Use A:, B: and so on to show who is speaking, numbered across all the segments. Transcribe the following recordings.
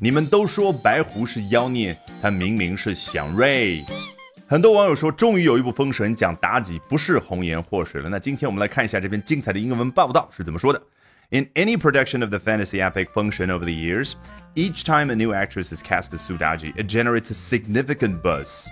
A: 你们都说白狐是妖孽，他明明是祥瑞。很多网友说，终于有一部《封神》讲妲己不是红颜祸水了。那今天我们来看一下这篇精彩的英文报道是怎么说的。In any production of the fantasy epic Fengshen over the years, each time a new actress is cast as Sudaji, it generates a significant buzz.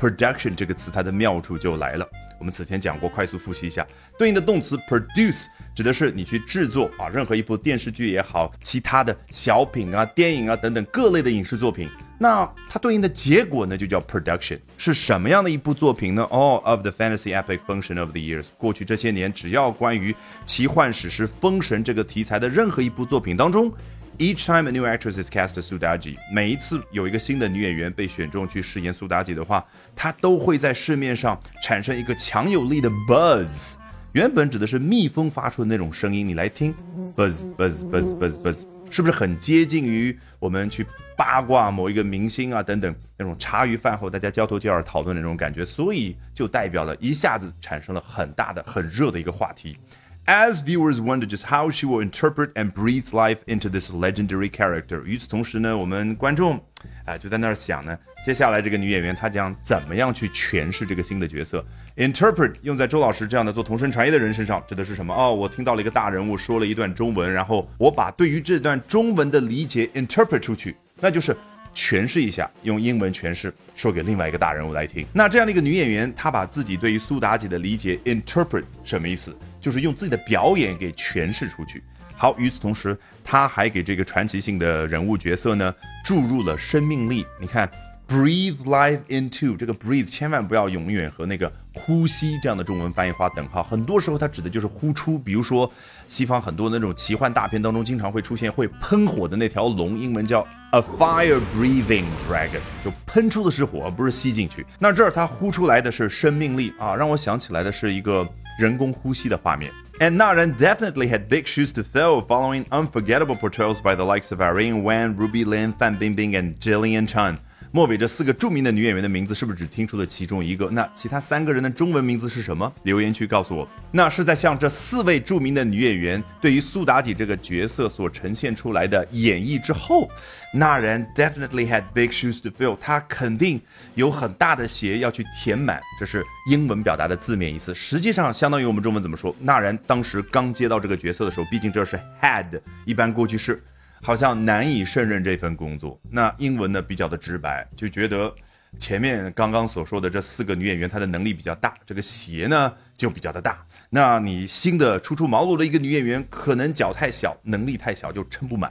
A: Production 这个词它的妙处就来了。我们此前讲过，快速复习一下，对应的动词 produce 指的是你去制作啊，任何一部电视剧也好，其他的小品啊、电影啊等等各类的影视作品。那它对应的结果呢，就叫 production，是什么样的一部作品呢？All of the fantasy epic function of the years，过去这些年，只要关于奇幻史诗《封神》这个题材的任何一部作品当中，each time a new actress is cast as Sudaji，每一次有一个新的女演员被选中去饰演苏妲己的话，它都会在市面上产生一个强有力的 buzz。原本指的是蜜蜂发出的那种声音，你来听，buzz buzz buzz buzz buzz，是不是很接近于我们去？八卦某一个明星啊，等等那种茶余饭后大家交头接耳讨论的那种感觉，所以就代表了一下子产生了很大的、很热的一个话题。As viewers wonder just how she will interpret and breathe life into this legendary character，与此同时呢，我们观众啊就在那儿想呢，接下来这个女演员她将怎么样去诠释这个新的角色？Interpret 用在周老师这样的做同声传译的人身上，指的是什么？哦，我听到了一个大人物说了一段中文，然后我把对于这段中文的理解 interpret 出去。那就是诠释一下，用英文诠释，说给另外一个大人物来听。那这样的一个女演员，她把自己对于苏妲己的理解 interpret 什么意思？就是用自己的表演给诠释出去。好，与此同时，她还给这个传奇性的人物角色呢注入了生命力。你看。Breathe life into 这个 breathe 千万不要永远和那个呼吸这样的中文翻译画等号，很多时候它指的就是呼出。比如说西方很多那种奇幻大片当中经常会出现会喷火的那条龙，英文叫 a fire breathing dragon，就喷出的是火，不是吸进去。那这儿它呼出来的是生命力啊，让我想起来的是一个人工呼吸的画面。And Naran definitely had big shoes to fill following unforgettable portrayals by the likes of Irene Wan, Ruby Lin, Fan Bingbing, and Jillian Chen. 末尾这四个著名的女演员的名字是不是只听出了其中一个？那其他三个人的中文名字是什么？留言区告诉我。那是在向这四位著名的女演员对于苏妲己这个角色所呈现出来的演绎之后，那人 definitely had big shoes to fill，他肯定有很大的鞋要去填满。这是英文表达的字面意思，实际上相当于我们中文怎么说？那人当时刚接到这个角色的时候，毕竟这是 had，一般过去式。好像难以胜任这份工作。那英文呢比较的直白，就觉得前面刚刚所说的这四个女演员她的能力比较大，这个鞋呢就比较的大。那你新的初出茅庐的一个女演员，可能脚太小，能力太小，就撑不满。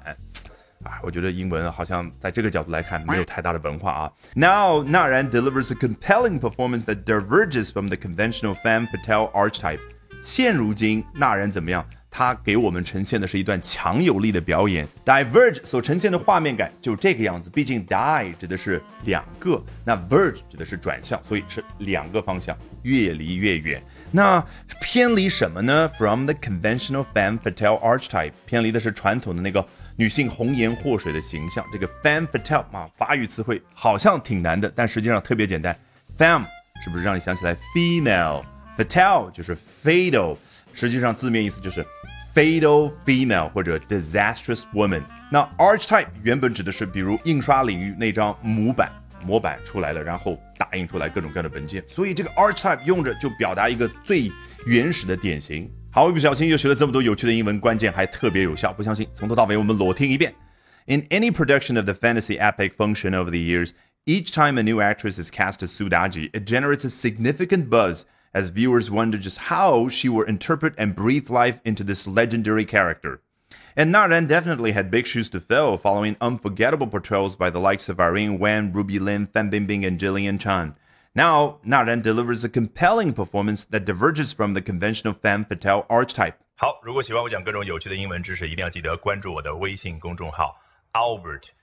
A: 啊，我觉得英文好像在这个角度来看没有太大的文化啊。Now Naran delivers a compelling performance that diverges from the conventional femme fatale archetype。现如今，那然怎么样？他给我们呈现的是一段强有力的表演，diverge 所呈现的画面感就这个样子。毕竟 die 指的是两个，那 verge 指的是转向，所以是两个方向，越离越远。那偏离什么呢？From the conventional femme fatale archetype，偏离的是传统的那个女性红颜祸水的形象。这个 femme fatale 啊，法语词汇好像挺难的，但实际上特别简单。femme 是不是让你想起来 female？fatale 就是 fatal，实际上字面意思就是。Fatal female 或者 disastrous woman。那 archetype 原本指的是，比如印刷领域那张模板模板出来了，然后打印出来各种各样的文件，所以这个 archetype 用着就表达一个最原始的典型。好，一不小心又学了这么多有趣的英文，关键还特别有效，不相信从头到尾我们裸听一遍。In any production of the fantasy epic function over the years, each time a new actress is cast as Sudaji, it generates a significant buzz as viewers wonder just how she will interpret and breathe life into this legendary character. And Naran definitely had big shoes to fill following unforgettable portrayals by the likes of Irene Wen, Ruby Lin, Fan Bingbing, and Jillian Chan. Now, Naran delivers a compelling performance that diverges from the conventional femme fatale archetype. 好，如果喜欢我讲各种有趣的英文知识，一定要记得关注我的微信公众号 Albert